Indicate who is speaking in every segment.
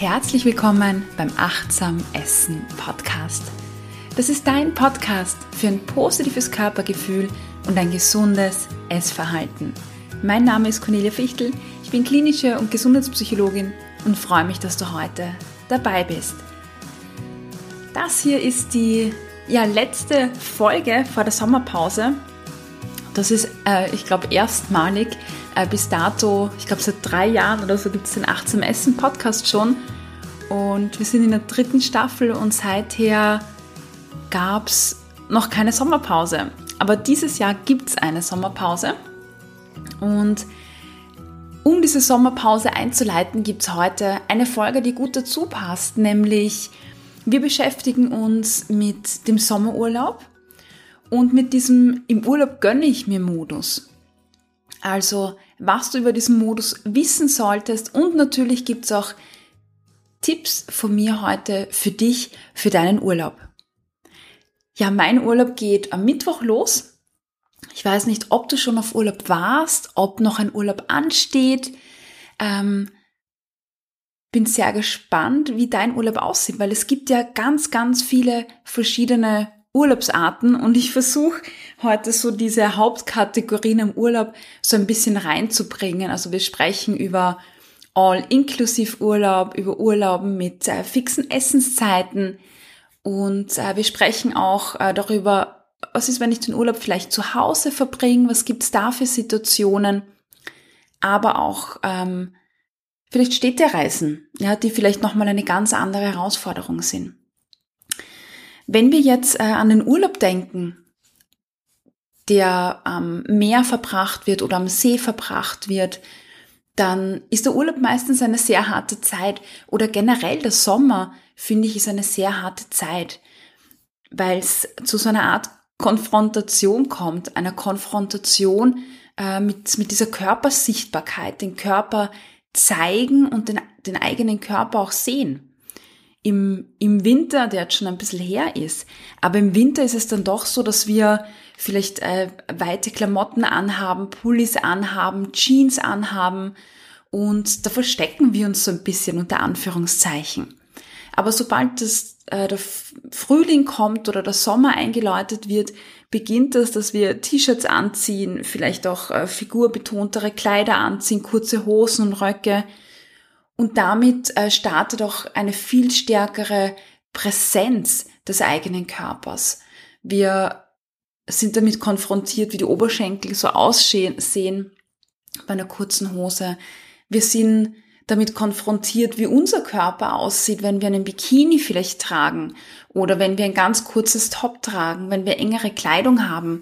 Speaker 1: Herzlich willkommen beim Achtsam Essen Podcast. Das ist dein Podcast für ein positives Körpergefühl und ein gesundes Essverhalten. Mein Name ist Cornelia Fichtel, ich bin klinische und Gesundheitspsychologin und freue mich, dass du heute dabei bist. Das hier ist die ja, letzte Folge vor der Sommerpause. Das ist, äh, ich glaube, erstmalig äh, bis dato, ich glaube, seit drei Jahren oder so gibt es den Achtsam Essen Podcast schon. Und wir sind in der dritten Staffel und seither gab es noch keine Sommerpause. Aber dieses Jahr gibt es eine Sommerpause. Und um diese Sommerpause einzuleiten, gibt es heute eine Folge, die gut dazu passt, nämlich wir beschäftigen uns mit dem Sommerurlaub und mit diesem im Urlaub gönne ich mir Modus. Also was du über diesen Modus wissen solltest und natürlich gibt es auch Tipps von mir heute für dich, für deinen Urlaub. Ja, mein Urlaub geht am Mittwoch los. Ich weiß nicht, ob du schon auf Urlaub warst, ob noch ein Urlaub ansteht. Ähm, bin sehr gespannt, wie dein Urlaub aussieht, weil es gibt ja ganz, ganz viele verschiedene Urlaubsarten und ich versuche heute so diese Hauptkategorien im Urlaub so ein bisschen reinzubringen. Also wir sprechen über All-Inklusiv Urlaub, über Urlauben mit äh, fixen Essenszeiten und äh, wir sprechen auch äh, darüber, was ist, wenn ich den Urlaub vielleicht zu Hause verbringe, was gibt's da für Situationen, aber auch ähm, vielleicht Städtereisen, ja, die vielleicht nochmal eine ganz andere Herausforderung sind. Wenn wir jetzt äh, an den Urlaub denken, der am Meer verbracht wird oder am See verbracht wird, dann ist der Urlaub meistens eine sehr harte Zeit oder generell der Sommer, finde ich, ist eine sehr harte Zeit, weil es zu so einer Art Konfrontation kommt, einer Konfrontation äh, mit, mit dieser Körpersichtbarkeit, den Körper zeigen und den, den eigenen Körper auch sehen im, im Winter, der jetzt schon ein bisschen her ist, aber im Winter ist es dann doch so, dass wir vielleicht äh, weite Klamotten anhaben, Pullis anhaben, Jeans anhaben. Und da verstecken wir uns so ein bisschen unter Anführungszeichen. Aber sobald das, äh, der Frühling kommt oder der Sommer eingeläutet wird, beginnt das, dass wir T-Shirts anziehen, vielleicht auch äh, figurbetontere Kleider anziehen, kurze Hosen und Röcke, und damit äh, startet auch eine viel stärkere Präsenz des eigenen Körpers. Wir sind damit konfrontiert, wie die Oberschenkel so aussehen bei einer kurzen Hose. Wir sind damit konfrontiert, wie unser Körper aussieht, wenn wir einen Bikini vielleicht tragen oder wenn wir ein ganz kurzes Top tragen, wenn wir engere Kleidung haben.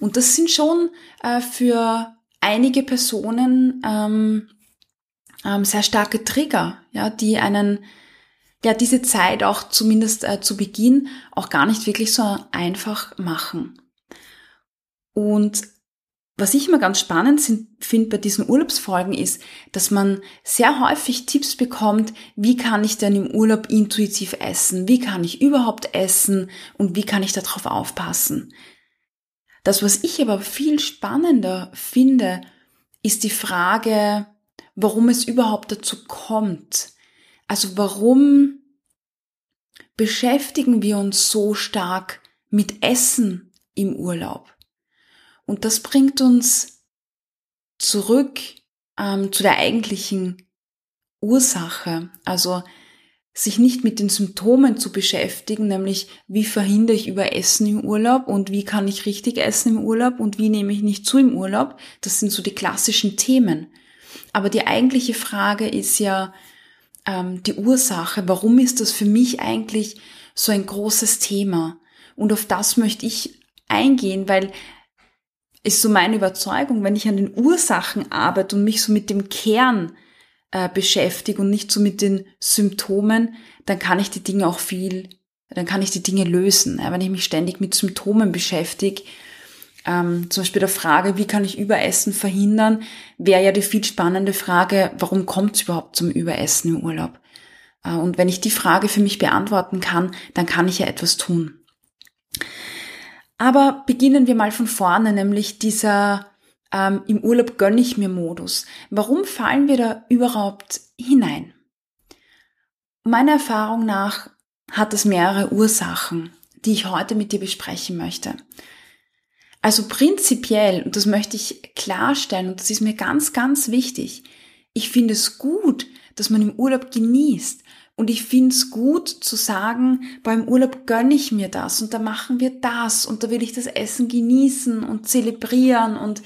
Speaker 1: Und das sind schon äh, für einige Personen ähm, ähm, sehr starke Trigger, ja, die einen, ja, diese Zeit auch zumindest äh, zu Beginn auch gar nicht wirklich so einfach machen. Und was ich immer ganz spannend finde bei diesen Urlaubsfolgen ist, dass man sehr häufig Tipps bekommt, wie kann ich denn im Urlaub intuitiv essen, wie kann ich überhaupt essen und wie kann ich darauf aufpassen. Das, was ich aber viel spannender finde, ist die Frage, warum es überhaupt dazu kommt. Also warum beschäftigen wir uns so stark mit Essen im Urlaub? Und das bringt uns zurück ähm, zu der eigentlichen Ursache. Also sich nicht mit den Symptomen zu beschäftigen, nämlich wie verhindere ich Überessen im Urlaub und wie kann ich richtig essen im Urlaub und wie nehme ich nicht zu im Urlaub. Das sind so die klassischen Themen. Aber die eigentliche Frage ist ja ähm, die Ursache. Warum ist das für mich eigentlich so ein großes Thema? Und auf das möchte ich eingehen, weil ist so meine Überzeugung, wenn ich an den Ursachen arbeite und mich so mit dem Kern äh, beschäftige und nicht so mit den Symptomen, dann kann ich die Dinge auch viel, dann kann ich die Dinge lösen. Ja, wenn ich mich ständig mit Symptomen beschäftige, ähm, zum Beispiel der Frage, wie kann ich Überessen verhindern, wäre ja die viel spannende Frage, warum kommt es überhaupt zum Überessen im Urlaub? Äh, und wenn ich die Frage für mich beantworten kann, dann kann ich ja etwas tun. Aber beginnen wir mal von vorne, nämlich dieser ähm, im Urlaub gönne ich mir Modus. Warum fallen wir da überhaupt hinein? Meiner Erfahrung nach hat es mehrere Ursachen, die ich heute mit dir besprechen möchte. Also prinzipiell, und das möchte ich klarstellen, und das ist mir ganz, ganz wichtig, ich finde es gut, dass man im Urlaub genießt. Und ich finde es gut zu sagen, beim Urlaub gönne ich mir das und da machen wir das und da will ich das Essen genießen und zelebrieren und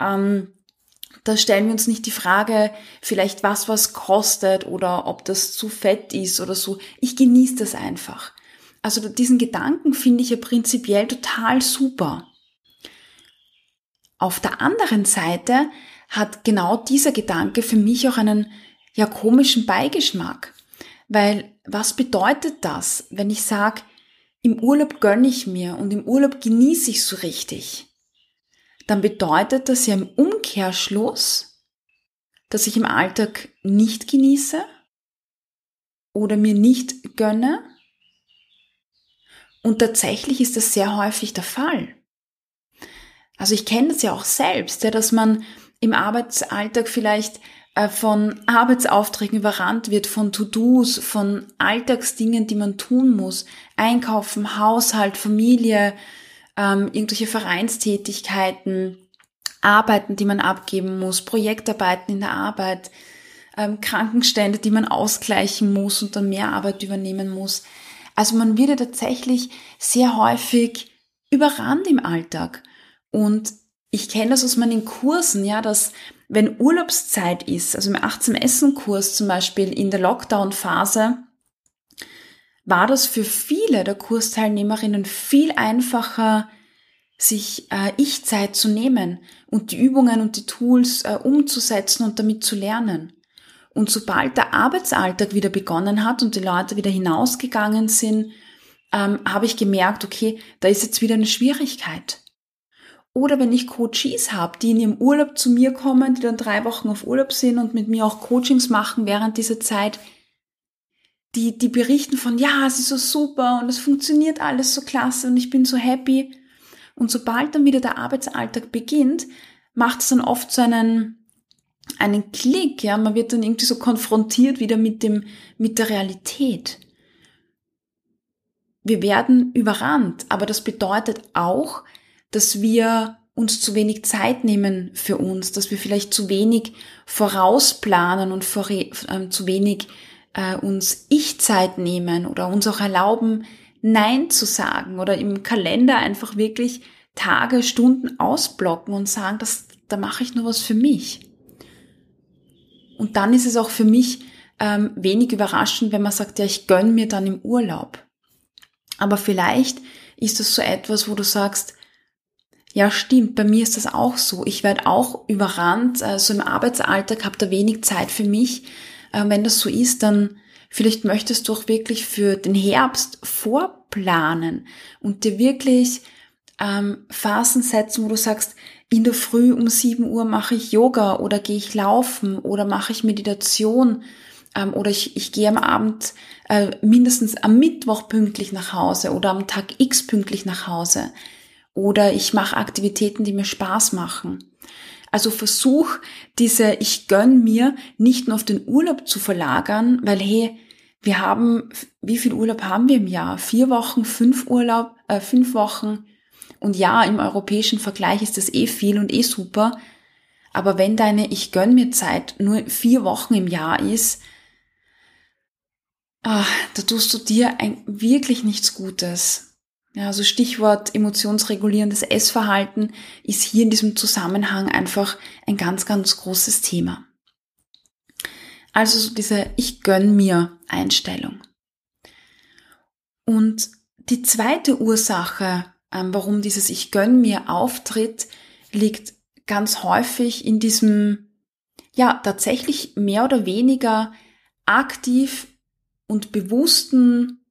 Speaker 1: ähm, da stellen wir uns nicht die Frage, vielleicht was was kostet oder ob das zu fett ist oder so. Ich genieße das einfach. Also diesen Gedanken finde ich ja prinzipiell total super. Auf der anderen Seite hat genau dieser Gedanke für mich auch einen ja komischen Beigeschmack. Weil was bedeutet das, wenn ich sage, im Urlaub gönne ich mir und im Urlaub genieße ich so richtig? Dann bedeutet das ja im Umkehrschluss, dass ich im Alltag nicht genieße oder mir nicht gönne. Und tatsächlich ist das sehr häufig der Fall. Also ich kenne das ja auch selbst, ja, dass man im Arbeitsalltag vielleicht äh, von Arbeitsaufträgen überrannt wird, von To-Dos, von Alltagsdingen, die man tun muss. Einkaufen, Haushalt, Familie, ähm, irgendwelche Vereinstätigkeiten, Arbeiten, die man abgeben muss, Projektarbeiten in der Arbeit, ähm, Krankenstände, die man ausgleichen muss und dann mehr Arbeit übernehmen muss. Also man wird ja tatsächlich sehr häufig überrannt im Alltag. Und ich kenne das aus meinen Kursen, ja, dass wenn Urlaubszeit ist, also im 18 Essen Kurs zum Beispiel in der Lockdown-Phase, war das für viele der Kursteilnehmerinnen viel einfacher, sich äh, Ich-Zeit zu nehmen und die Übungen und die Tools äh, umzusetzen und damit zu lernen. Und sobald der Arbeitsalltag wieder begonnen hat und die Leute wieder hinausgegangen sind, ähm, habe ich gemerkt, okay, da ist jetzt wieder eine Schwierigkeit. Oder wenn ich Coaches habe, die in ihrem Urlaub zu mir kommen, die dann drei Wochen auf Urlaub sind und mit mir auch Coachings machen während dieser Zeit, die, die berichten von, ja, es ist so super und es funktioniert alles so klasse und ich bin so happy. Und sobald dann wieder der Arbeitsalltag beginnt, macht es dann oft so einen, einen Klick, ja, man wird dann irgendwie so konfrontiert wieder mit dem, mit der Realität. Wir werden überrannt, aber das bedeutet auch, dass wir uns zu wenig Zeit nehmen für uns, dass wir vielleicht zu wenig vorausplanen und vor, äh, zu wenig äh, uns Ich-Zeit nehmen oder uns auch erlauben, Nein zu sagen oder im Kalender einfach wirklich Tage, Stunden ausblocken und sagen, das, da mache ich nur was für mich. Und dann ist es auch für mich ähm, wenig überraschend, wenn man sagt, ja, ich gönn mir dann im Urlaub. Aber vielleicht ist das so etwas, wo du sagst, ja, stimmt, bei mir ist das auch so. Ich werde auch überrannt, also im Arbeitsalltag habe da wenig Zeit für mich. Äh, wenn das so ist, dann vielleicht möchtest du auch wirklich für den Herbst vorplanen und dir wirklich ähm, Phasen setzen, wo du sagst, in der Früh um 7 Uhr mache ich Yoga oder gehe ich laufen oder mache ich Meditation ähm, oder ich, ich gehe am Abend äh, mindestens am Mittwoch pünktlich nach Hause oder am Tag X pünktlich nach Hause oder ich mache Aktivitäten, die mir Spaß machen. Also versuch diese Ich gönn mir nicht nur auf den Urlaub zu verlagern, weil hey, wir haben, wie viel Urlaub haben wir im Jahr? Vier Wochen, fünf Urlaub, äh, fünf Wochen. Und ja, im europäischen Vergleich ist das eh viel und eh super. Aber wenn deine Ich gönn mir Zeit nur vier Wochen im Jahr ist, ah, da tust du dir ein, wirklich nichts Gutes. Ja, also Stichwort emotionsregulierendes Essverhalten ist hier in diesem Zusammenhang einfach ein ganz, ganz großes Thema. Also so diese Ich gönn mir Einstellung. Und die zweite Ursache, ähm, warum dieses Ich gönn mir auftritt, liegt ganz häufig in diesem, ja, tatsächlich mehr oder weniger aktiv und bewussten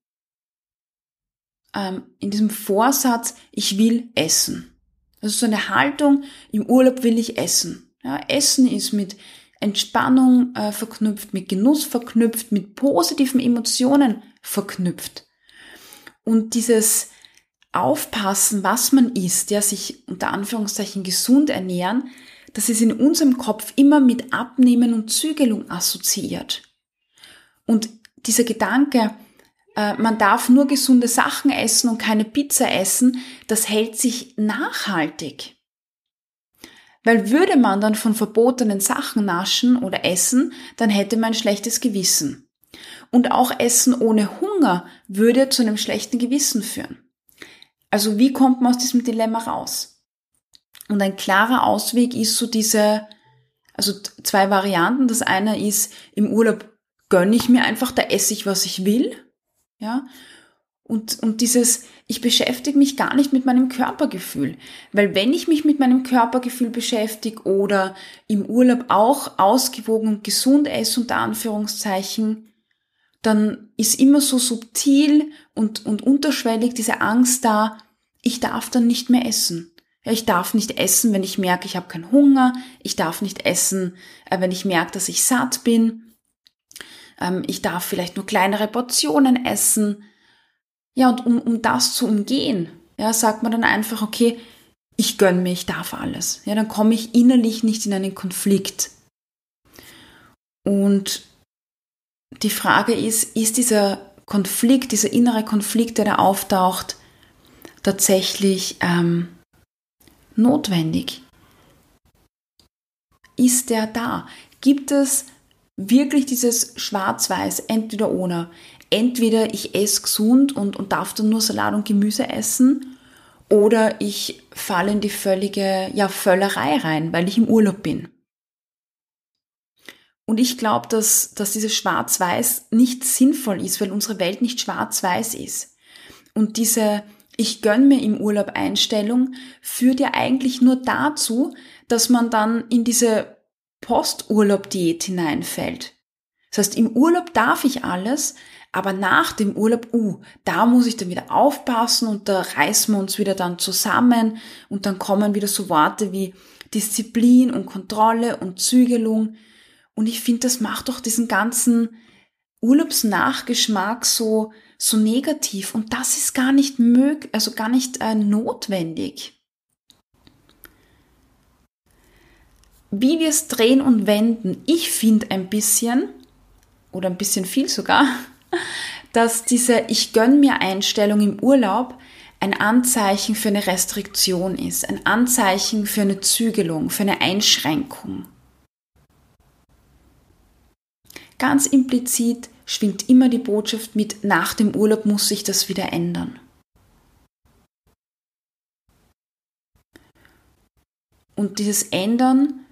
Speaker 1: ähm, in diesem Vorsatz, ich will essen. Das ist so eine Haltung, im Urlaub will ich essen. Ja, essen ist mit Entspannung äh, verknüpft, mit Genuss verknüpft, mit positiven Emotionen verknüpft. Und dieses Aufpassen, was man isst, ja, sich unter Anführungszeichen gesund ernähren, das ist in unserem Kopf immer mit Abnehmen und Zügelung assoziiert. Und dieser Gedanke, man darf nur gesunde Sachen essen und keine Pizza essen, das hält sich nachhaltig. Weil würde man dann von verbotenen Sachen naschen oder essen, dann hätte man ein schlechtes Gewissen. Und auch Essen ohne Hunger würde zu einem schlechten Gewissen führen. Also wie kommt man aus diesem Dilemma raus? Und ein klarer Ausweg ist so diese, also zwei Varianten. Das eine ist, im Urlaub gönne ich mir einfach, da esse ich, was ich will. Ja. Und, und dieses, ich beschäftige mich gar nicht mit meinem Körpergefühl. Weil wenn ich mich mit meinem Körpergefühl beschäftige oder im Urlaub auch ausgewogen und gesund esse, unter Anführungszeichen, dann ist immer so subtil und, und unterschwellig diese Angst da, ich darf dann nicht mehr essen. Ja, ich darf nicht essen, wenn ich merke, ich habe keinen Hunger. Ich darf nicht essen, äh, wenn ich merke, dass ich satt bin. Ähm, ich darf vielleicht nur kleinere Portionen essen. Ja, und um, um das zu umgehen, ja, sagt man dann einfach, okay, ich gönn mir, ich darf alles. Ja, dann komme ich innerlich nicht in einen Konflikt. Und die Frage ist, ist dieser Konflikt, dieser innere Konflikt, der da auftaucht, tatsächlich ähm, notwendig? Ist der da? Gibt es wirklich dieses Schwarz-Weiß, entweder oder? Entweder ich esse gesund und, und darf dann nur Salat und Gemüse essen oder ich falle in die völlige ja, Völlerei rein, weil ich im Urlaub bin. Und ich glaube, dass, dass dieses Schwarz-Weiß nicht sinnvoll ist, weil unsere Welt nicht schwarz-weiß ist. Und diese Ich gönn mir im Urlaub Einstellung führt ja eigentlich nur dazu, dass man dann in diese Posturlaub-Diät hineinfällt. Das heißt, im Urlaub darf ich alles, aber nach dem Urlaub, uh, da muss ich dann wieder aufpassen und da reißen wir uns wieder dann zusammen und dann kommen wieder so Worte wie Disziplin und Kontrolle und Zügelung. Und ich finde, das macht doch diesen ganzen Urlaubsnachgeschmack so, so negativ. Und das ist gar nicht möglich, also gar nicht äh, notwendig. Wie wir es drehen und wenden, ich finde ein bisschen, oder ein bisschen viel sogar, dass diese Ich gönn mir Einstellung im Urlaub ein Anzeichen für eine Restriktion ist, ein Anzeichen für eine Zügelung, für eine Einschränkung. Ganz implizit schwingt immer die Botschaft mit, nach dem Urlaub muss sich das wieder ändern. Und dieses Ändern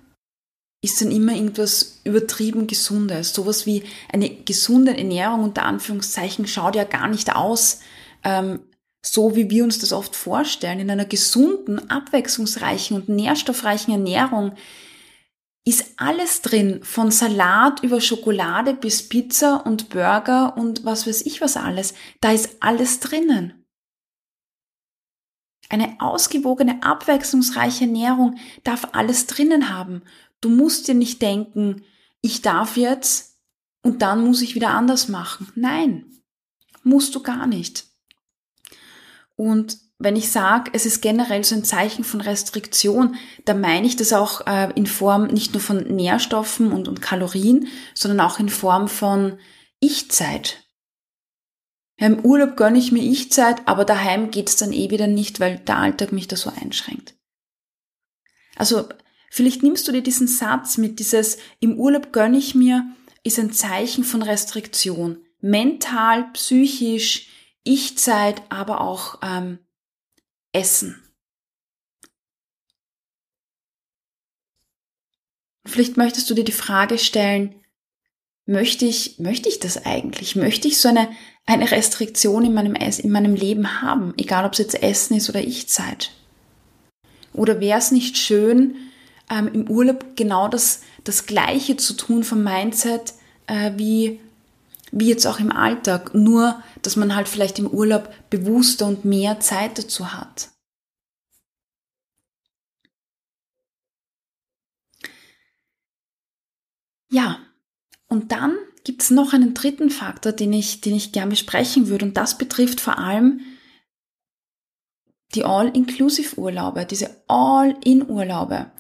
Speaker 1: ist dann immer irgendwas übertrieben Gesundes. Sowas wie eine gesunde Ernährung unter Anführungszeichen schaut ja gar nicht aus, ähm, so wie wir uns das oft vorstellen. In einer gesunden, abwechslungsreichen und nährstoffreichen Ernährung ist alles drin, von Salat über Schokolade bis Pizza und Burger und was weiß ich was alles. Da ist alles drinnen. Eine ausgewogene, abwechslungsreiche Ernährung darf alles drinnen haben. Du musst dir nicht denken, ich darf jetzt und dann muss ich wieder anders machen. Nein, musst du gar nicht. Und wenn ich sage, es ist generell so ein Zeichen von Restriktion, dann meine ich das auch äh, in Form nicht nur von Nährstoffen und, und Kalorien, sondern auch in Form von Ich-Zeit. Ja, Im Urlaub gönne ich mir Ich-Zeit, aber daheim geht's dann eh wieder nicht, weil der Alltag mich da so einschränkt. Also vielleicht nimmst du dir diesen Satz mit, dieses im Urlaub gönne ich mir, ist ein Zeichen von Restriktion. Mental, psychisch, Ich-Zeit, aber auch ähm, Essen. Vielleicht möchtest du dir die Frage stellen, möchte ich, möchte ich das eigentlich? Möchte ich so eine, eine Restriktion in meinem, in meinem Leben haben? Egal, ob es jetzt Essen ist oder Ich-Zeit. Oder wäre es nicht schön, ähm, im Urlaub genau das, das Gleiche zu tun vom Mindset äh, wie, wie jetzt auch im Alltag? Nur dass man halt vielleicht im Urlaub bewusster und mehr Zeit dazu hat. Ja, und dann gibt es noch einen dritten Faktor, den ich, den ich gerne besprechen würde, und das betrifft vor allem die All-Inclusive-Urlaube, diese All-In-Urlaube,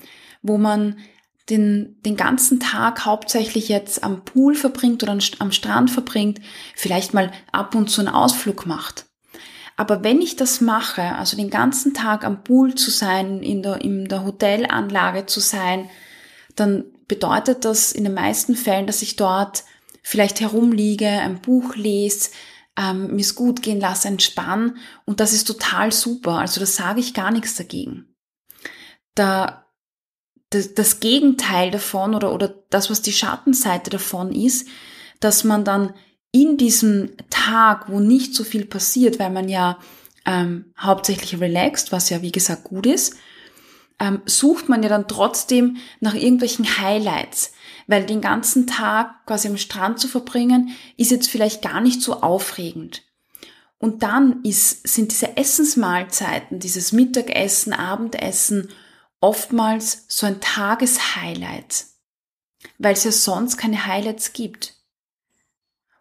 Speaker 1: wo man den, den ganzen Tag hauptsächlich jetzt am Pool verbringt oder am Strand verbringt, vielleicht mal ab und zu einen Ausflug macht. Aber wenn ich das mache, also den ganzen Tag am Pool zu sein, in der, in der Hotelanlage zu sein, dann bedeutet das in den meisten Fällen, dass ich dort vielleicht herumliege, ein Buch lese, ähm, mir es gut gehen lasse, entspann und das ist total super. Also da sage ich gar nichts dagegen. Da, das, das Gegenteil davon oder, oder das, was die Schattenseite davon ist, dass man dann in diesem Tag, wo nicht so viel passiert, weil man ja ähm, hauptsächlich relaxed, was ja wie gesagt gut ist, ähm, sucht man ja dann trotzdem nach irgendwelchen Highlights, weil den ganzen Tag quasi am Strand zu verbringen, ist jetzt vielleicht gar nicht so aufregend. Und dann ist, sind diese Essensmahlzeiten, dieses Mittagessen, Abendessen oftmals so ein Tageshighlight, weil es ja sonst keine Highlights gibt.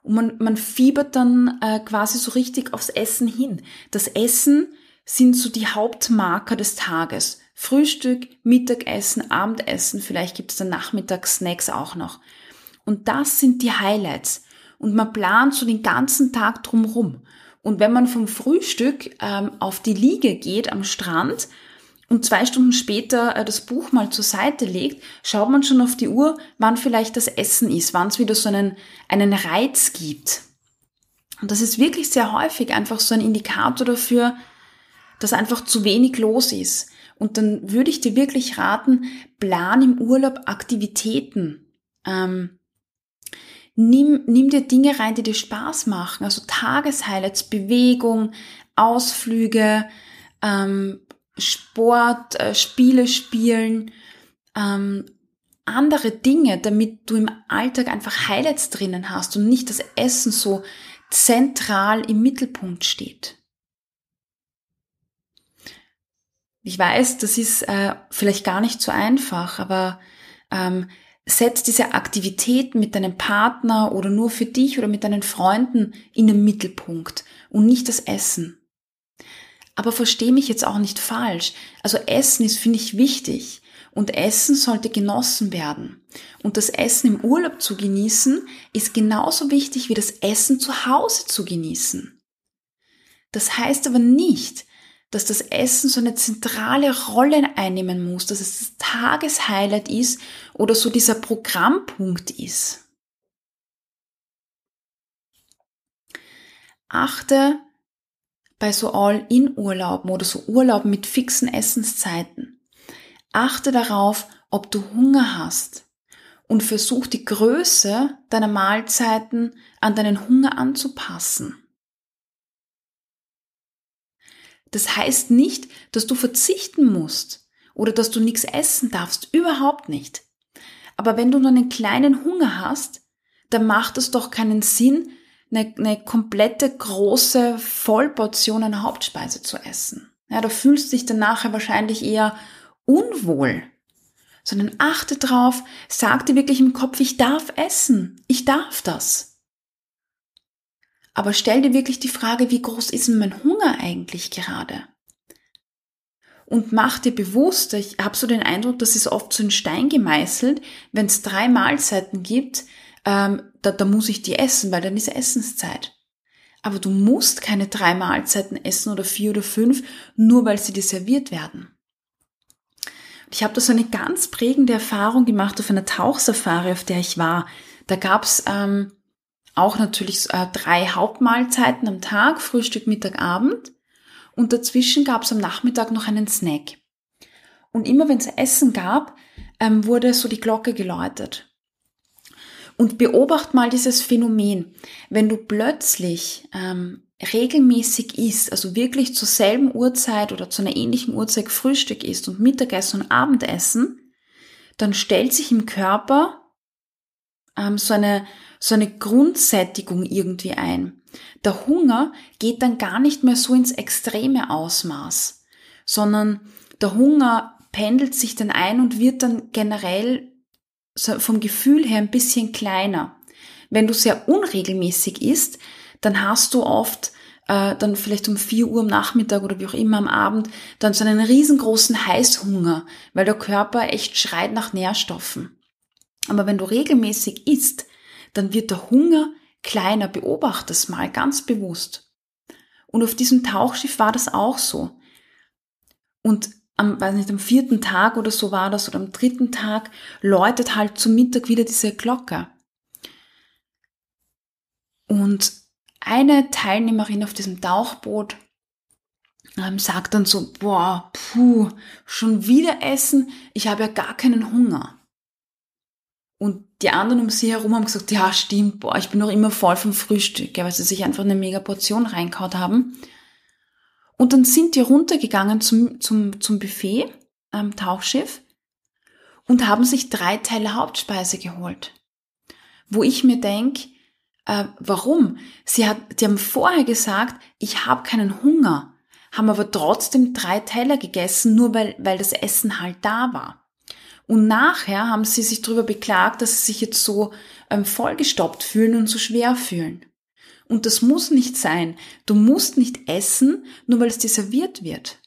Speaker 1: Und man, man fiebert dann äh, quasi so richtig aufs Essen hin. Das Essen sind so die Hauptmarker des Tages. Frühstück, Mittagessen, Abendessen, vielleicht gibt es dann Nachmittagssnacks auch noch. Und das sind die Highlights. Und man plant so den ganzen Tag drumrum. Und wenn man vom Frühstück ähm, auf die Liege geht am Strand, und zwei Stunden später äh, das Buch mal zur Seite legt, schaut man schon auf die Uhr, wann vielleicht das Essen ist, wann es wieder so einen, einen Reiz gibt. Und das ist wirklich sehr häufig einfach so ein Indikator dafür, dass einfach zu wenig los ist. Und dann würde ich dir wirklich raten, plan im Urlaub Aktivitäten. Ähm, nimm, nimm dir Dinge rein, die dir Spaß machen. Also Tageshighlights, Bewegung, Ausflüge, ähm, Sport, äh, Spiele spielen, ähm, andere Dinge, damit du im Alltag einfach Highlights drinnen hast und nicht das Essen so zentral im Mittelpunkt steht. Ich weiß, das ist äh, vielleicht gar nicht so einfach, aber ähm, setz diese Aktivität mit deinem Partner oder nur für dich oder mit deinen Freunden in den Mittelpunkt und nicht das Essen. Aber verstehe mich jetzt auch nicht falsch. Also Essen ist, finde ich, wichtig. Und Essen sollte genossen werden. Und das Essen im Urlaub zu genießen, ist genauso wichtig wie das Essen zu Hause zu genießen. Das heißt aber nicht, dass das Essen so eine zentrale Rolle einnehmen muss, dass es das Tageshighlight ist oder so dieser Programmpunkt ist. Achte bei so All-in-Urlauben oder so Urlauben mit fixen Essenszeiten. Achte darauf, ob du Hunger hast und versuch die Größe deiner Mahlzeiten an deinen Hunger anzupassen. Das heißt nicht, dass du verzichten musst oder dass du nichts essen darfst, überhaupt nicht. Aber wenn du nur einen kleinen Hunger hast, dann macht es doch keinen Sinn, eine, eine komplette große Vollportion einer Hauptspeise zu essen. Ja, da fühlst du dich dann nachher wahrscheinlich eher unwohl. Sondern achte drauf, sag dir wirklich im Kopf, ich darf essen, ich darf das. Aber stell dir wirklich die Frage, wie groß ist denn mein Hunger eigentlich gerade? Und mach dir bewusst, ich habe so den Eindruck, das ist oft so ein Stein gemeißelt, wenn es drei Mahlzeiten gibt, ähm, da, da muss ich die essen, weil dann ist Essenszeit. Aber du musst keine drei Mahlzeiten essen oder vier oder fünf, nur weil sie dir serviert werden. Ich habe da so eine ganz prägende Erfahrung gemacht auf einer Tauchsafari, auf der ich war. Da gab's ähm, auch natürlich äh, drei Hauptmahlzeiten am Tag, Frühstück, Mittag, Abend. Und dazwischen gab's am Nachmittag noch einen Snack. Und immer wenn es Essen gab, ähm, wurde so die Glocke geläutet. Und beobacht mal dieses Phänomen. Wenn du plötzlich ähm, regelmäßig isst, also wirklich zur selben Uhrzeit oder zu einer ähnlichen Uhrzeit Frühstück isst und Mittagessen und Abendessen, dann stellt sich im Körper ähm, so, eine, so eine Grundsättigung irgendwie ein. Der Hunger geht dann gar nicht mehr so ins extreme Ausmaß, sondern der Hunger pendelt sich dann ein und wird dann generell vom Gefühl her ein bisschen kleiner. Wenn du sehr unregelmäßig isst, dann hast du oft äh, dann vielleicht um 4 Uhr am Nachmittag oder wie auch immer am Abend, dann so einen riesengroßen Heißhunger, weil der Körper echt schreit nach Nährstoffen. Aber wenn du regelmäßig isst, dann wird der Hunger kleiner. Beobachte es mal ganz bewusst. Und auf diesem Tauchschiff war das auch so. Und am, weiß nicht, am vierten Tag oder so war das oder am dritten Tag läutet halt zum Mittag wieder diese Glocke. Und eine Teilnehmerin auf diesem Tauchboot ähm, sagt dann so, boah, puh, schon wieder essen, ich habe ja gar keinen Hunger. Und die anderen um sie herum haben gesagt, ja, stimmt, boah, ich bin noch immer voll vom Frühstück, ja, weil sie sich einfach eine mega Portion reinkaut haben. Und dann sind die runtergegangen zum, zum, zum Buffet am Tauchschiff und haben sich drei Teile Hauptspeise geholt. Wo ich mir denke, äh, warum? Sie hat, die haben vorher gesagt, ich habe keinen Hunger, haben aber trotzdem drei Teller gegessen, nur weil, weil das Essen halt da war. Und nachher haben sie sich darüber beklagt, dass sie sich jetzt so ähm, vollgestoppt fühlen und so schwer fühlen. Und das muss nicht sein. Du musst nicht essen, nur weil es dir serviert wird.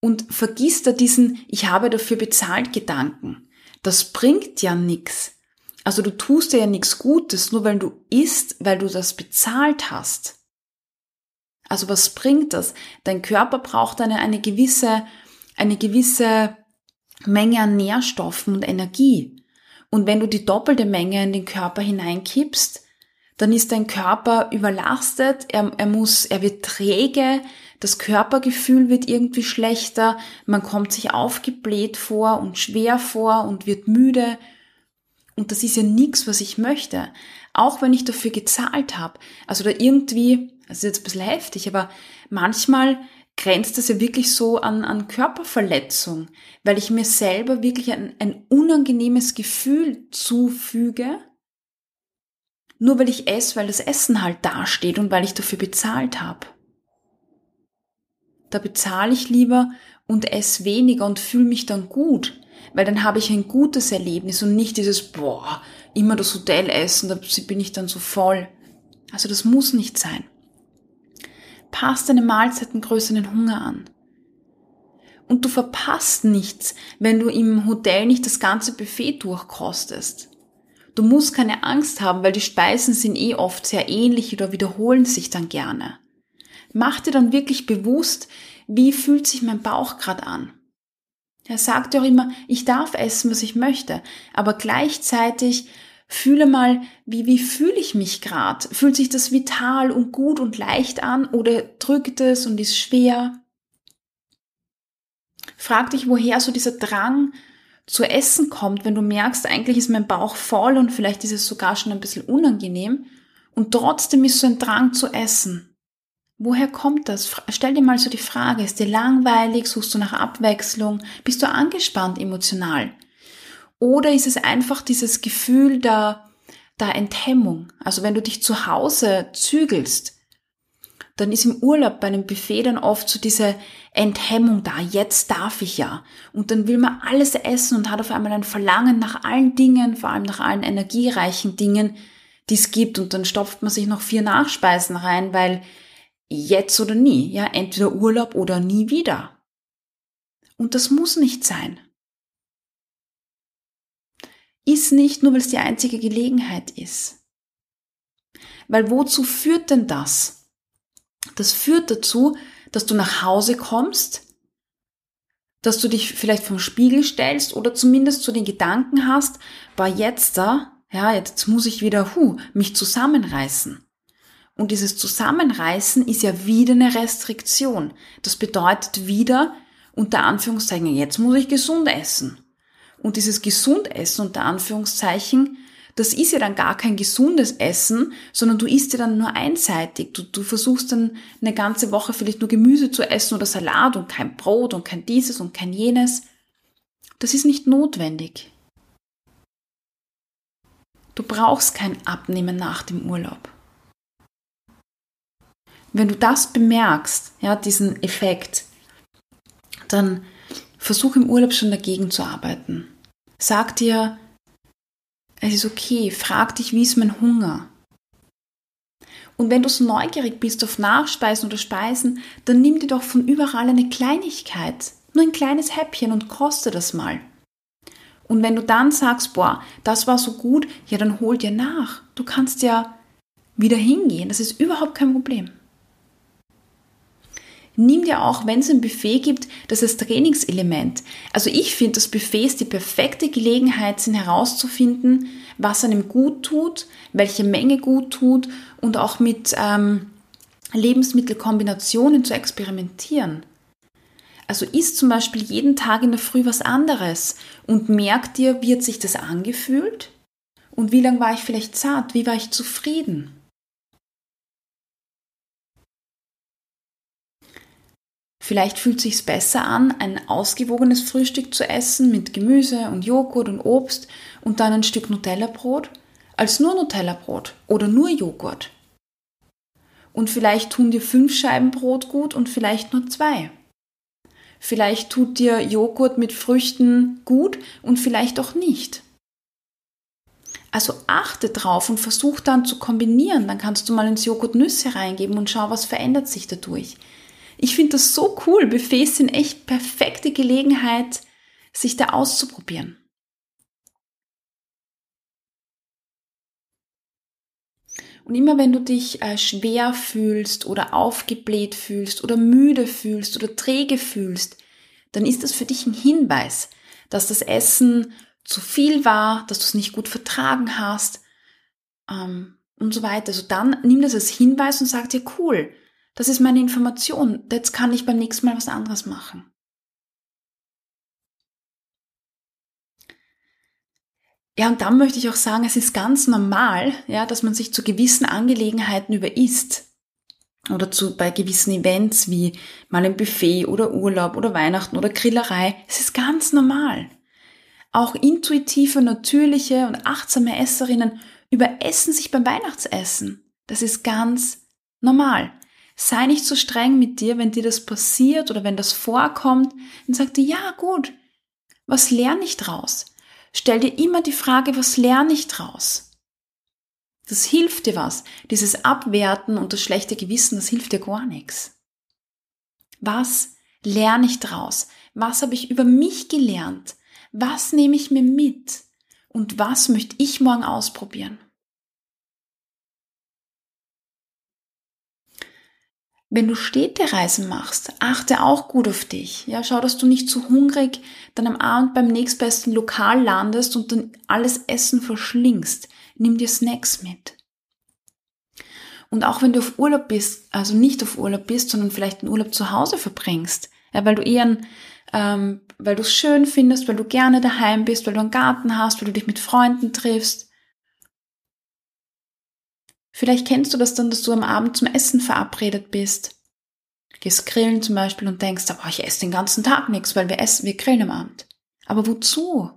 Speaker 1: Und vergiss da diesen Ich habe dafür bezahlt Gedanken. Das bringt ja nichts. Also du tust dir ja nichts Gutes, nur weil du isst, weil du das bezahlt hast. Also was bringt das? Dein Körper braucht eine, eine gewisse, eine gewisse Menge an Nährstoffen und Energie. Und wenn du die doppelte Menge in den Körper hineinkippst, dann ist dein Körper überlastet, er, er muss, er wird träge, das Körpergefühl wird irgendwie schlechter, man kommt sich aufgebläht vor und schwer vor und wird müde und das ist ja nichts, was ich möchte. Auch wenn ich dafür gezahlt habe. Also da irgendwie, das ist jetzt ein bisschen heftig, aber manchmal grenzt das ja wirklich so an, an Körperverletzung, weil ich mir selber wirklich ein, ein unangenehmes Gefühl zufüge, nur weil ich esse, weil das Essen halt dasteht und weil ich dafür bezahlt habe. Da bezahle ich lieber und esse weniger und fühle mich dann gut, weil dann habe ich ein gutes Erlebnis und nicht dieses, boah, immer das Hotel essen, da bin ich dann so voll. Also das muss nicht sein. Passt deine Mahlzeitengröße den Hunger an. Und du verpasst nichts, wenn du im Hotel nicht das ganze Buffet durchkostest. Du musst keine Angst haben, weil die Speisen sind eh oft sehr ähnlich oder wiederholen sich dann gerne. Mach dir dann wirklich bewusst, wie fühlt sich mein Bauch gerade an. Er sagt ja auch immer, ich darf essen, was ich möchte, aber gleichzeitig fühle mal, wie, wie fühle ich mich gerade? Fühlt sich das vital und gut und leicht an oder drückt es und ist schwer? Frag dich, woher so dieser Drang zu essen kommt, wenn du merkst, eigentlich ist mein Bauch voll und vielleicht ist es sogar schon ein bisschen unangenehm und trotzdem ist so ein Drang zu essen. Woher kommt das? Stell dir mal so die Frage, ist dir langweilig, suchst du nach Abwechslung, bist du angespannt emotional? Oder ist es einfach dieses Gefühl der, der Enthemmung? Also wenn du dich zu Hause zügelst, dann ist im Urlaub bei einem Buffet dann oft so diese Enthemmung da, jetzt darf ich ja. Und dann will man alles essen und hat auf einmal ein Verlangen nach allen Dingen, vor allem nach allen energiereichen Dingen, die es gibt. Und dann stopft man sich noch vier Nachspeisen rein, weil jetzt oder nie, ja, entweder Urlaub oder nie wieder. Und das muss nicht sein. Ist nicht nur, weil es die einzige Gelegenheit ist. Weil wozu führt denn das? Das führt dazu, dass du nach Hause kommst, dass du dich vielleicht vom Spiegel stellst oder zumindest so den Gedanken hast, war jetzt da, ja, jetzt muss ich wieder, hu, mich zusammenreißen. Und dieses Zusammenreißen ist ja wieder eine Restriktion. Das bedeutet wieder, unter Anführungszeichen, jetzt muss ich gesund essen. Und dieses Gesundessen unter Anführungszeichen, das ist ja dann gar kein gesundes Essen, sondern du isst ja dann nur einseitig. Du, du versuchst dann eine ganze Woche vielleicht nur Gemüse zu essen oder Salat und kein Brot und kein dieses und kein jenes. Das ist nicht notwendig. Du brauchst kein Abnehmen nach dem Urlaub. Wenn du das bemerkst, ja, diesen Effekt, dann versuch im Urlaub schon dagegen zu arbeiten. Sag dir, es ist okay, frag dich, wie ist mein Hunger? Und wenn du so neugierig bist auf Nachspeisen oder Speisen, dann nimm dir doch von überall eine Kleinigkeit, nur ein kleines Häppchen und koste das mal. Und wenn du dann sagst, boah, das war so gut, ja, dann hol dir nach. Du kannst ja wieder hingehen, das ist überhaupt kein Problem. Nimm dir auch, wenn es ein Buffet gibt, das als Trainingselement. Also ich finde, dass Buffets die perfekte Gelegenheit sind herauszufinden, was einem gut tut, welche Menge gut tut und auch mit ähm, Lebensmittelkombinationen zu experimentieren. Also isst zum Beispiel jeden Tag in der Früh was anderes und merkt dir, wie hat sich das angefühlt und wie lange war ich vielleicht satt, wie war ich zufrieden. Vielleicht fühlt es sich besser an, ein ausgewogenes Frühstück zu essen mit Gemüse und Joghurt und Obst und dann ein Stück Nutella-Brot, als nur Nutella-Brot oder nur Joghurt. Und vielleicht tun dir fünf Scheiben Brot gut und vielleicht nur zwei. Vielleicht tut dir Joghurt mit Früchten gut und vielleicht auch nicht. Also achte drauf und versuch dann zu kombinieren. Dann kannst du mal ins Joghurt Nüsse reingeben und schau, was verändert sich dadurch. Ich finde das so cool. Buffets sind echt perfekte Gelegenheit, sich da auszuprobieren. Und immer wenn du dich äh, schwer fühlst oder aufgebläht fühlst oder müde fühlst oder träge fühlst, dann ist das für dich ein Hinweis, dass das Essen zu viel war, dass du es nicht gut vertragen hast ähm, und so weiter. Also dann nimm das als Hinweis und sag dir, cool, das ist meine Information, jetzt kann ich beim nächsten Mal was anderes machen. Ja, und dann möchte ich auch sagen, es ist ganz normal, ja, dass man sich zu gewissen Angelegenheiten überisst. Oder zu, bei gewissen Events wie mal ein Buffet oder Urlaub oder Weihnachten oder Grillerei. Es ist ganz normal. Auch intuitive, natürliche und achtsame Esserinnen überessen sich beim Weihnachtsessen. Das ist ganz normal. Sei nicht so streng mit dir, wenn dir das passiert oder wenn das vorkommt. Dann sag dir, ja gut, was lerne ich draus? Stell dir immer die Frage, was lerne ich draus? Das hilft dir was. Dieses Abwerten und das schlechte Gewissen, das hilft dir gar nichts. Was lerne ich draus? Was habe ich über mich gelernt? Was nehme ich mir mit? Und was möchte ich morgen ausprobieren? Wenn du Städtereisen machst, achte auch gut auf dich. Ja, schau, dass du nicht zu hungrig dann am Abend beim nächstbesten Lokal landest und dann alles Essen verschlingst. Nimm dir Snacks mit. Und auch wenn du auf Urlaub bist, also nicht auf Urlaub bist, sondern vielleicht einen Urlaub zu Hause verbringst, ja, weil du eher, ähm, weil du es schön findest, weil du gerne daheim bist, weil du einen Garten hast, weil du dich mit Freunden triffst, Vielleicht kennst du das dann, dass du am Abend zum Essen verabredet bist. Gehst grillen zum Beispiel und denkst, aber ich esse den ganzen Tag nichts, weil wir essen, wir grillen am Abend. Aber wozu?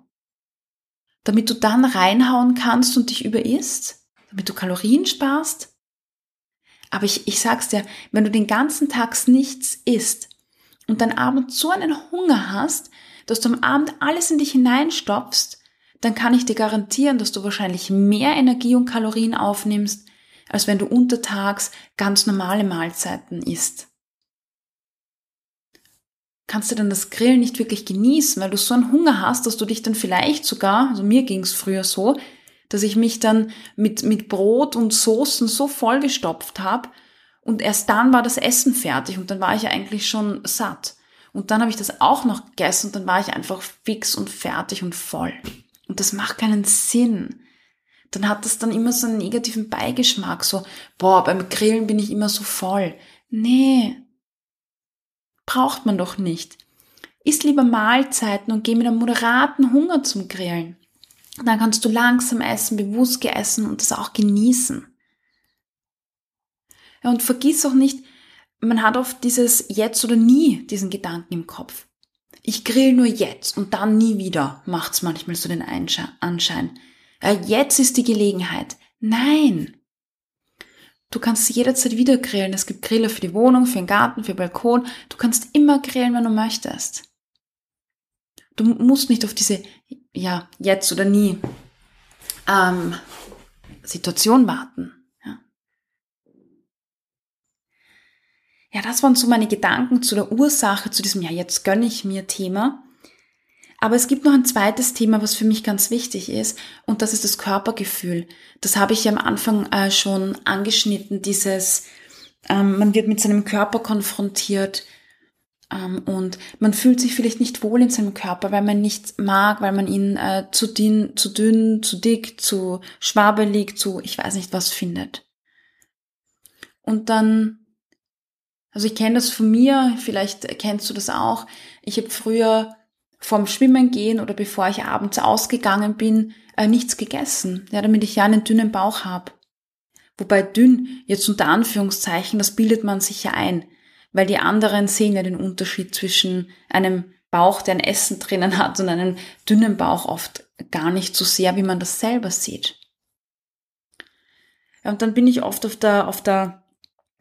Speaker 1: Damit du dann reinhauen kannst und dich überisst? Damit du Kalorien sparst? Aber ich, ich sag's dir, wenn du den ganzen Tag nichts isst und dann abends so einen Hunger hast, dass du am Abend alles in dich hineinstopfst, dann kann ich dir garantieren, dass du wahrscheinlich mehr Energie und Kalorien aufnimmst, als wenn du untertags ganz normale Mahlzeiten isst. Kannst du dann das Grillen nicht wirklich genießen, weil du so einen Hunger hast, dass du dich dann vielleicht sogar, also mir ging es früher so, dass ich mich dann mit, mit Brot und Soßen so vollgestopft habe und erst dann war das Essen fertig und dann war ich eigentlich schon satt. Und dann habe ich das auch noch gegessen und dann war ich einfach fix und fertig und voll. Und das macht keinen Sinn dann hat das dann immer so einen negativen Beigeschmack, so, boah, beim Grillen bin ich immer so voll. Nee, braucht man doch nicht. Iss lieber Mahlzeiten und geh mit einem moderaten Hunger zum Grillen. Dann kannst du langsam essen, bewusst essen und das auch genießen. Ja, und vergiss auch nicht, man hat oft dieses jetzt oder nie, diesen Gedanken im Kopf. Ich grill nur jetzt und dann nie wieder, macht's manchmal so den Anschein. Jetzt ist die Gelegenheit. Nein. Du kannst jederzeit wieder grillen. Es gibt Griller für die Wohnung, für den Garten, für den Balkon. Du kannst immer grillen, wenn du möchtest. Du musst nicht auf diese, ja, jetzt oder nie ähm, Situation warten. Ja. Ja, das waren so meine Gedanken zu der Ursache, zu diesem, ja, jetzt gönne ich mir Thema. Aber es gibt noch ein zweites Thema, was für mich ganz wichtig ist, und das ist das Körpergefühl. Das habe ich ja am Anfang äh, schon angeschnitten, dieses, ähm, man wird mit seinem Körper konfrontiert ähm, und man fühlt sich vielleicht nicht wohl in seinem Körper, weil man nicht mag, weil man ihn äh, zu, dünn, zu dünn, zu dick, zu schwabelig, zu ich weiß nicht was findet. Und dann also ich kenne das von mir, vielleicht kennst du das auch. Ich habe früher vorm Schwimmen gehen oder bevor ich abends ausgegangen bin, äh, nichts gegessen, ja, damit ich ja einen dünnen Bauch habe. Wobei dünn, jetzt unter Anführungszeichen, das bildet man sich ja ein, weil die anderen sehen ja den Unterschied zwischen einem Bauch, der ein Essen drinnen hat, und einem dünnen Bauch oft gar nicht so sehr, wie man das selber sieht. Ja, und dann bin ich oft auf der, auf der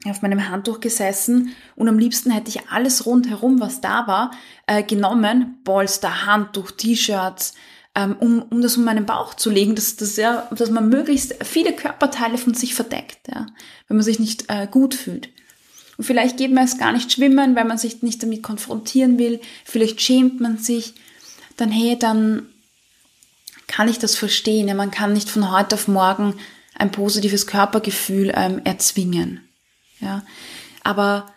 Speaker 1: auf meinem Handtuch gesessen und am liebsten hätte ich alles rundherum, was da war, äh, genommen, Polster, Handtuch, T-Shirts, ähm, um, um das um meinen Bauch zu legen, dass, dass, ja, dass man möglichst viele Körperteile von sich verdeckt, ja, wenn man sich nicht äh, gut fühlt. Und vielleicht geht man es gar nicht schwimmen, weil man sich nicht damit konfrontieren will, vielleicht schämt man sich, dann hey, dann kann ich das verstehen. Ja, man kann nicht von heute auf morgen ein positives Körpergefühl ähm, erzwingen. Ja, aber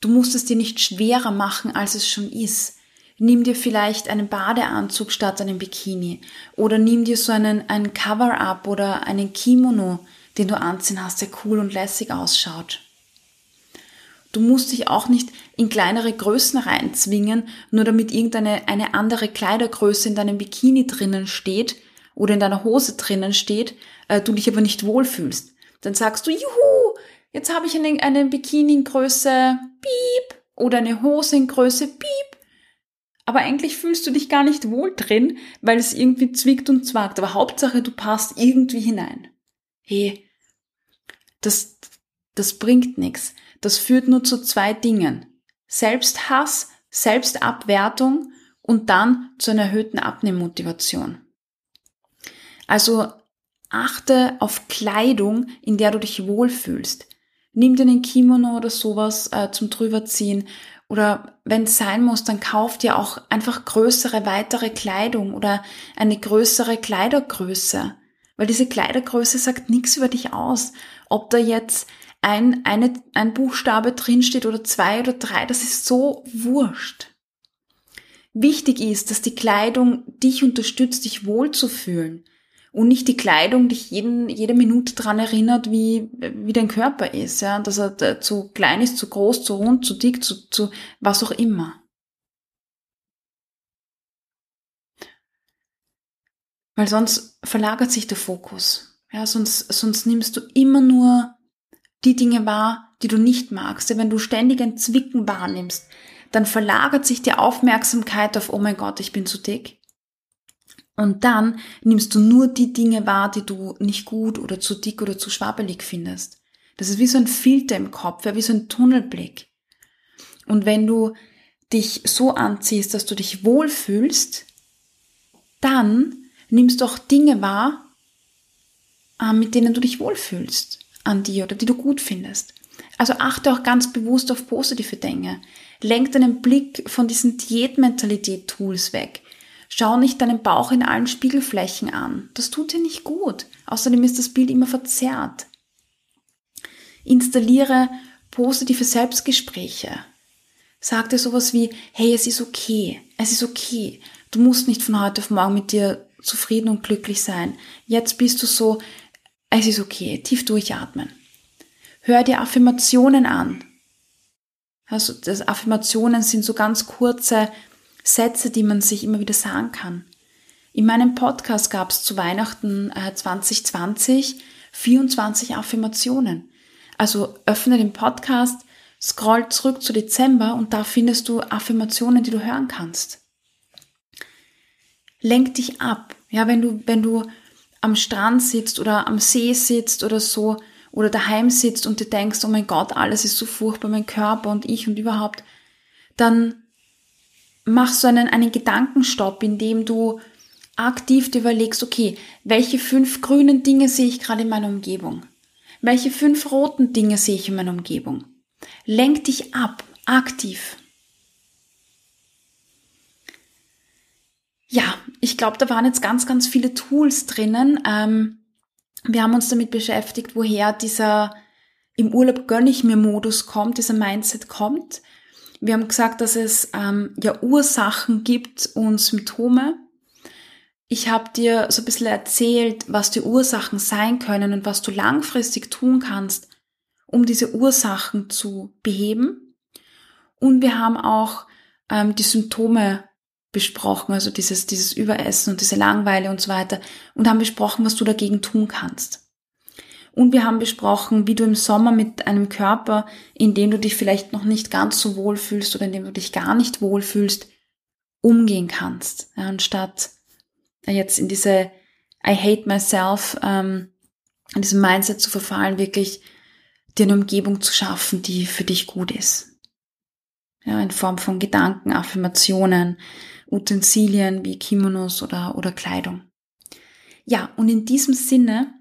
Speaker 1: du musst es dir nicht schwerer machen, als es schon ist. Nimm dir vielleicht einen Badeanzug statt einem Bikini oder nimm dir so einen, einen Cover-up oder einen Kimono, den du anziehen hast, der cool und lässig ausschaut. Du musst dich auch nicht in kleinere Größen reinzwingen, nur damit irgendeine eine andere Kleidergröße in deinem Bikini drinnen steht oder in deiner Hose drinnen steht, äh, du dich aber nicht wohlfühlst. Dann sagst du, juhu, Jetzt habe ich eine, eine Bikini in Größe Piep oder eine Hose in Größe Piep. Aber eigentlich fühlst du dich gar nicht wohl drin, weil es irgendwie zwickt und zwackt. Aber Hauptsache, du passt irgendwie hinein. Hey, das, das bringt nichts. Das führt nur zu zwei Dingen. Selbsthass, Selbstabwertung und dann zu einer erhöhten Abnehmmotivation. Also achte auf Kleidung, in der du dich wohlfühlst. Nimm dir einen Kimono oder sowas äh, zum drüberziehen. Oder wenn es sein muss, dann kauf dir auch einfach größere, weitere Kleidung oder eine größere Kleidergröße. Weil diese Kleidergröße sagt nichts über dich aus. Ob da jetzt ein, eine, ein Buchstabe drinsteht oder zwei oder drei, das ist so wurscht. Wichtig ist, dass die Kleidung dich unterstützt, dich wohlzufühlen und nicht die Kleidung dich jeden, jede Minute dran erinnert, wie, wie dein Körper ist, ja, dass er zu klein ist, zu groß, zu rund, zu dick, zu, zu was auch immer. Weil sonst verlagert sich der Fokus. Ja, sonst, sonst nimmst du immer nur die Dinge wahr, die du nicht magst. Wenn du ständig ein Zwicken wahrnimmst, dann verlagert sich die Aufmerksamkeit auf, oh mein Gott, ich bin zu dick. Und dann nimmst du nur die Dinge wahr, die du nicht gut oder zu dick oder zu schwabbelig findest. Das ist wie so ein Filter im Kopf, wie so ein Tunnelblick. Und wenn du dich so anziehst, dass du dich wohlfühlst, dann nimmst du auch Dinge wahr, äh, mit denen du dich wohlfühlst an dir oder die du gut findest. Also achte auch ganz bewusst auf positive Dinge. Lenk deinen Blick von diesen Diätmentalität-Tools weg. Schau nicht deinen Bauch in allen Spiegelflächen an. Das tut dir nicht gut. Außerdem ist das Bild immer verzerrt. Installiere positive Selbstgespräche. Sag dir sowas wie, hey, es ist okay, es ist okay. Du musst nicht von heute auf morgen mit dir zufrieden und glücklich sein. Jetzt bist du so, es ist okay, tief durchatmen. Hör dir Affirmationen an. Also, das Affirmationen sind so ganz kurze Sätze, die man sich immer wieder sagen kann. In meinem Podcast gab es zu Weihnachten äh, 2020 24 Affirmationen. Also öffne den Podcast, scroll zurück zu Dezember und da findest du Affirmationen, die du hören kannst. Lenk dich ab. Ja, wenn du, wenn du am Strand sitzt oder am See sitzt oder so oder daheim sitzt und dir denkst, oh mein Gott, alles ist so furchtbar, mein Körper und ich und überhaupt, dann mach so einen, einen Gedankenstopp, in dem du aktiv dir überlegst, okay, welche fünf grünen Dinge sehe ich gerade in meiner Umgebung? Welche fünf roten Dinge sehe ich in meiner Umgebung? Lenk dich ab, aktiv. Ja, ich glaube, da waren jetzt ganz, ganz viele Tools drinnen. Ähm, wir haben uns damit beschäftigt, woher dieser im Urlaub gönn ich mir Modus kommt, dieser Mindset kommt. Wir haben gesagt, dass es ähm, ja Ursachen gibt und Symptome. Ich habe dir so ein bisschen erzählt, was die Ursachen sein können und was du langfristig tun kannst, um diese Ursachen zu beheben. Und wir haben auch ähm, die Symptome besprochen, also dieses, dieses Überessen und diese Langweile und so weiter und haben besprochen, was du dagegen tun kannst. Und wir haben besprochen, wie du im Sommer mit einem Körper, in dem du dich vielleicht noch nicht ganz so wohl fühlst oder in dem du dich gar nicht wohl fühlst, umgehen kannst. Ja, anstatt jetzt in diese I hate myself, ähm, in diesem Mindset zu verfallen, wirklich dir eine Umgebung zu schaffen, die für dich gut ist. Ja, in Form von Gedanken, Affirmationen, Utensilien wie Kimonos oder, oder Kleidung. Ja, und in diesem Sinne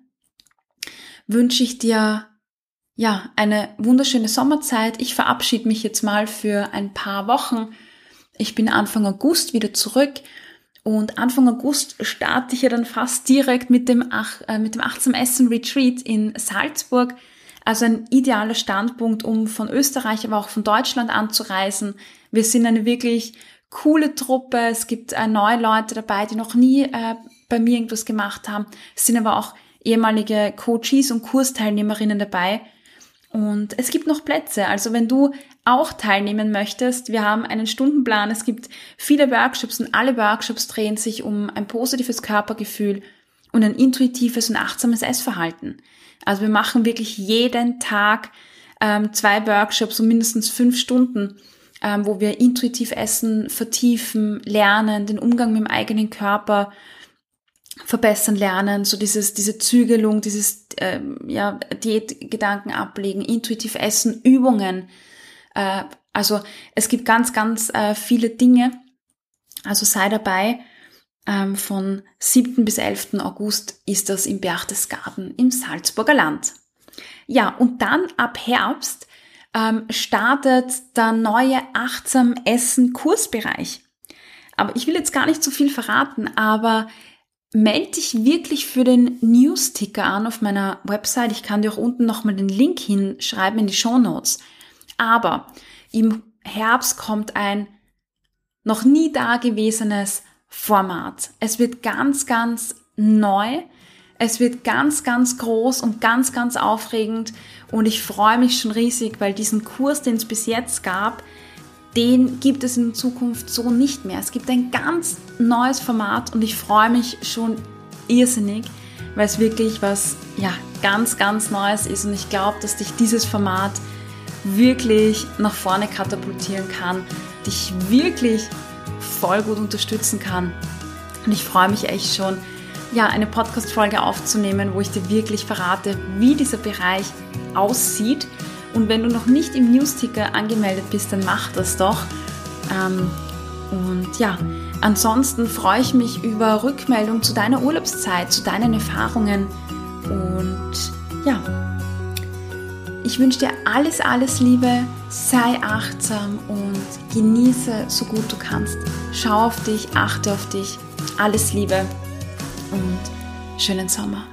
Speaker 1: wünsche ich dir ja eine wunderschöne Sommerzeit. Ich verabschiede mich jetzt mal für ein paar Wochen. Ich bin Anfang August wieder zurück und Anfang August starte ich ja dann fast direkt mit dem, Ach, äh, mit dem Achtsam Essen Retreat in Salzburg. Also ein idealer Standpunkt, um von Österreich, aber auch von Deutschland anzureisen. Wir sind eine wirklich coole Truppe. Es gibt äh, neue Leute dabei, die noch nie äh, bei mir irgendwas gemacht haben. Es sind aber auch ehemalige Coaches und Kursteilnehmerinnen dabei. Und es gibt noch Plätze. Also wenn du auch teilnehmen möchtest, wir haben einen Stundenplan. Es gibt viele Workshops und alle Workshops drehen sich um ein positives Körpergefühl und ein intuitives und achtsames Essverhalten. Also wir machen wirklich jeden Tag ähm, zwei Workshops um mindestens fünf Stunden, ähm, wo wir intuitiv Essen vertiefen, lernen, den Umgang mit dem eigenen Körper verbessern lernen, so dieses, diese Zügelung, dieses ähm, ja, Diätgedanken ablegen, intuitiv essen, Übungen. Äh, also es gibt ganz, ganz äh, viele Dinge. Also sei dabei. Ähm, von 7. bis 11. August ist das im Berchtesgaden im Salzburger Land. Ja, und dann ab Herbst ähm, startet der neue Achtsam Essen Kursbereich. Aber ich will jetzt gar nicht zu so viel verraten, aber melde dich wirklich für den News-Ticker an auf meiner Website. Ich kann dir auch unten nochmal den Link hinschreiben in die Show Notes. Aber im Herbst kommt ein noch nie dagewesenes Format. Es wird ganz, ganz neu. Es wird ganz, ganz groß und ganz, ganz aufregend. Und ich freue mich schon riesig, weil diesen Kurs, den es bis jetzt gab, den gibt es in Zukunft so nicht mehr. Es gibt ein ganz neues Format und ich freue mich schon irrsinnig, weil es wirklich was ja ganz ganz Neues ist und ich glaube, dass dich dieses Format wirklich nach vorne katapultieren kann, dich wirklich voll gut unterstützen kann. Und ich freue mich echt schon, ja, eine Podcast-Folge aufzunehmen, wo ich dir wirklich verrate, wie dieser Bereich aussieht und wenn du noch nicht im Newsticker angemeldet bist, dann mach das doch. Ähm, und ja, ansonsten freue ich mich über Rückmeldung zu deiner Urlaubszeit, zu deinen Erfahrungen. Und ja, ich wünsche dir alles, alles Liebe, sei achtsam und genieße so gut du kannst. Schau auf dich, achte auf dich. Alles Liebe und schönen Sommer.